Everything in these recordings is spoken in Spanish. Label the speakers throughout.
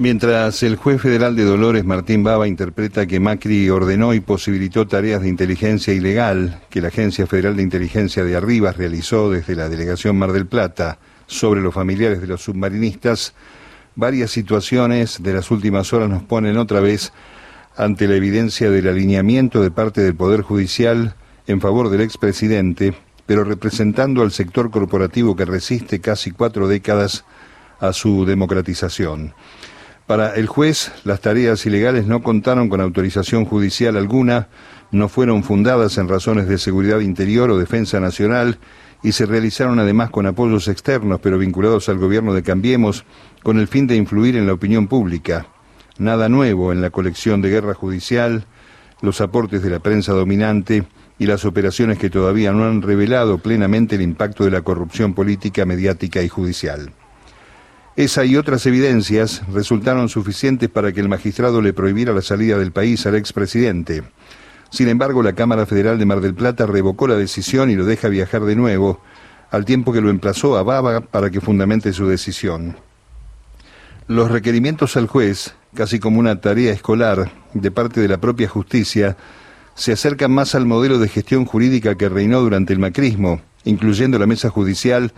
Speaker 1: Mientras el juez federal de Dolores, Martín Baba, interpreta que Macri ordenó y posibilitó tareas de inteligencia ilegal que la Agencia Federal de Inteligencia de Arribas realizó desde la Delegación Mar del Plata sobre los familiares de los submarinistas, varias situaciones de las últimas horas nos ponen otra vez ante la evidencia del alineamiento de parte del Poder Judicial en favor del expresidente, pero representando al sector corporativo que resiste casi cuatro décadas a su democratización. Para el juez, las tareas ilegales no contaron con autorización judicial alguna, no fueron fundadas en razones de seguridad interior o defensa nacional y se realizaron además con apoyos externos, pero vinculados al gobierno de Cambiemos, con el fin de influir en la opinión pública. Nada nuevo en la colección de guerra judicial, los aportes de la prensa dominante y las operaciones que todavía no han revelado plenamente el impacto de la corrupción política, mediática y judicial. Esa y otras evidencias resultaron suficientes para que el magistrado le prohibiera la salida del país al expresidente. Sin embargo, la Cámara Federal de Mar del Plata revocó la decisión y lo deja viajar de nuevo, al tiempo que lo emplazó a Baba para que fundamente su decisión. Los requerimientos al juez, casi como una tarea escolar de parte de la propia justicia, se acercan más al modelo de gestión jurídica que reinó durante el macrismo, incluyendo la mesa judicial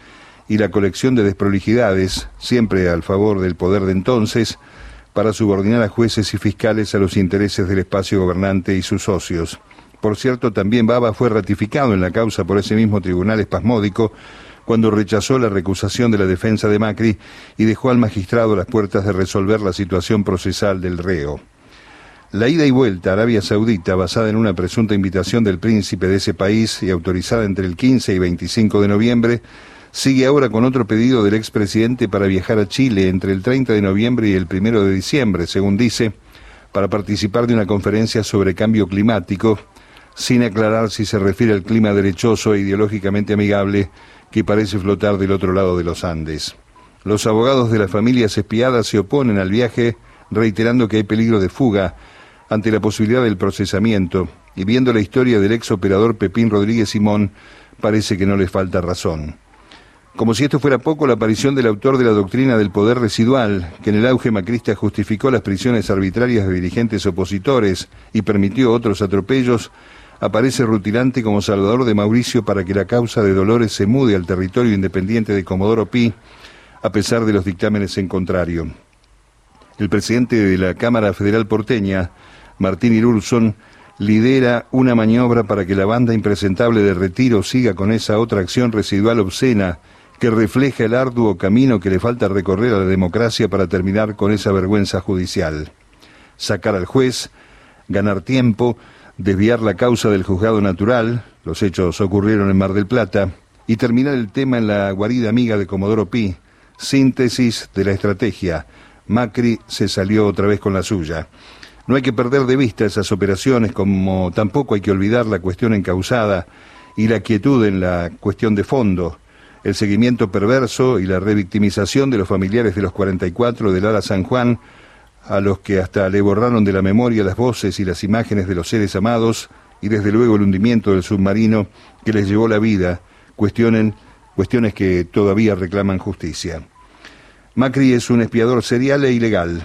Speaker 1: y la colección de desprolijidades, siempre al favor del poder de entonces, para subordinar a jueces y fiscales a los intereses del espacio gobernante y sus socios. Por cierto, también Baba fue ratificado en la causa por ese mismo tribunal espasmódico cuando rechazó la recusación de la defensa de Macri y dejó al magistrado las puertas de resolver la situación procesal del reo. La ida y vuelta a Arabia Saudita, basada en una presunta invitación del príncipe de ese país y autorizada entre el 15 y 25 de noviembre, sigue ahora con otro pedido del expresidente para viajar a Chile entre el 30 de noviembre y el 1 de diciembre, según dice, para participar de una conferencia sobre cambio climático, sin aclarar si se refiere al clima derechoso e ideológicamente amigable que parece flotar del otro lado de los Andes. Los abogados de las familias espiadas se oponen al viaje, reiterando que hay peligro de fuga ante la posibilidad del procesamiento, y viendo la historia del ex operador Pepín Rodríguez Simón, parece que no les falta razón. Como si esto fuera poco, la aparición del autor de la doctrina del poder residual, que en el auge macrista justificó las prisiones arbitrarias de dirigentes opositores y permitió otros atropellos, aparece rutilante como salvador de Mauricio para que la causa de Dolores se mude al territorio independiente de Comodoro Pi, a pesar de los dictámenes en contrario. El presidente de la Cámara Federal porteña, Martín Irulson, lidera una maniobra para que la banda impresentable de retiro siga con esa otra acción residual obscena que refleja el arduo camino que le falta recorrer a la democracia para terminar con esa vergüenza judicial. Sacar al juez, ganar tiempo, desviar la causa del juzgado natural, los hechos ocurrieron en Mar del Plata, y terminar el tema en la guarida amiga de Comodoro Pi, síntesis de la estrategia. Macri se salió otra vez con la suya. No hay que perder de vista esas operaciones, como tampoco hay que olvidar la cuestión encausada y la quietud en la cuestión de fondo, el seguimiento perverso y la revictimización de los familiares de los 44 del Ala San Juan, a los que hasta le borraron de la memoria las voces y las imágenes de los seres amados, y desde luego el hundimiento del submarino que les llevó la vida, cuestionen, cuestiones que todavía reclaman justicia. Macri es un espiador serial e ilegal.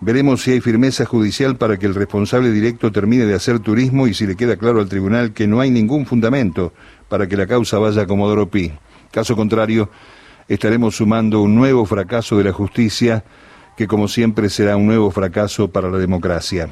Speaker 1: Veremos si hay firmeza judicial para que el responsable directo termine de hacer turismo y si le queda claro al tribunal que no hay ningún fundamento para que la causa vaya a Comodoro Pi. Caso contrario, estaremos sumando un nuevo fracaso de la justicia que como siempre será un nuevo fracaso para la democracia.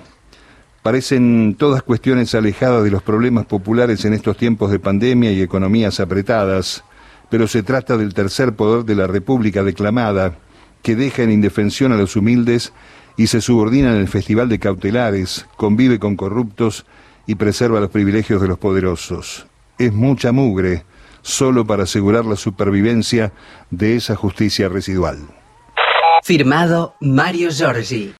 Speaker 1: Parecen todas cuestiones alejadas de los problemas populares en estos tiempos de pandemia y economías apretadas, pero se trata del tercer poder de la República declamada, que deja en indefensión a los humildes y se subordina en el festival de cautelares, convive con corruptos y preserva los privilegios de los poderosos. Es mucha mugre, solo para asegurar la supervivencia de esa justicia residual.
Speaker 2: Firmado Mario Giorgi.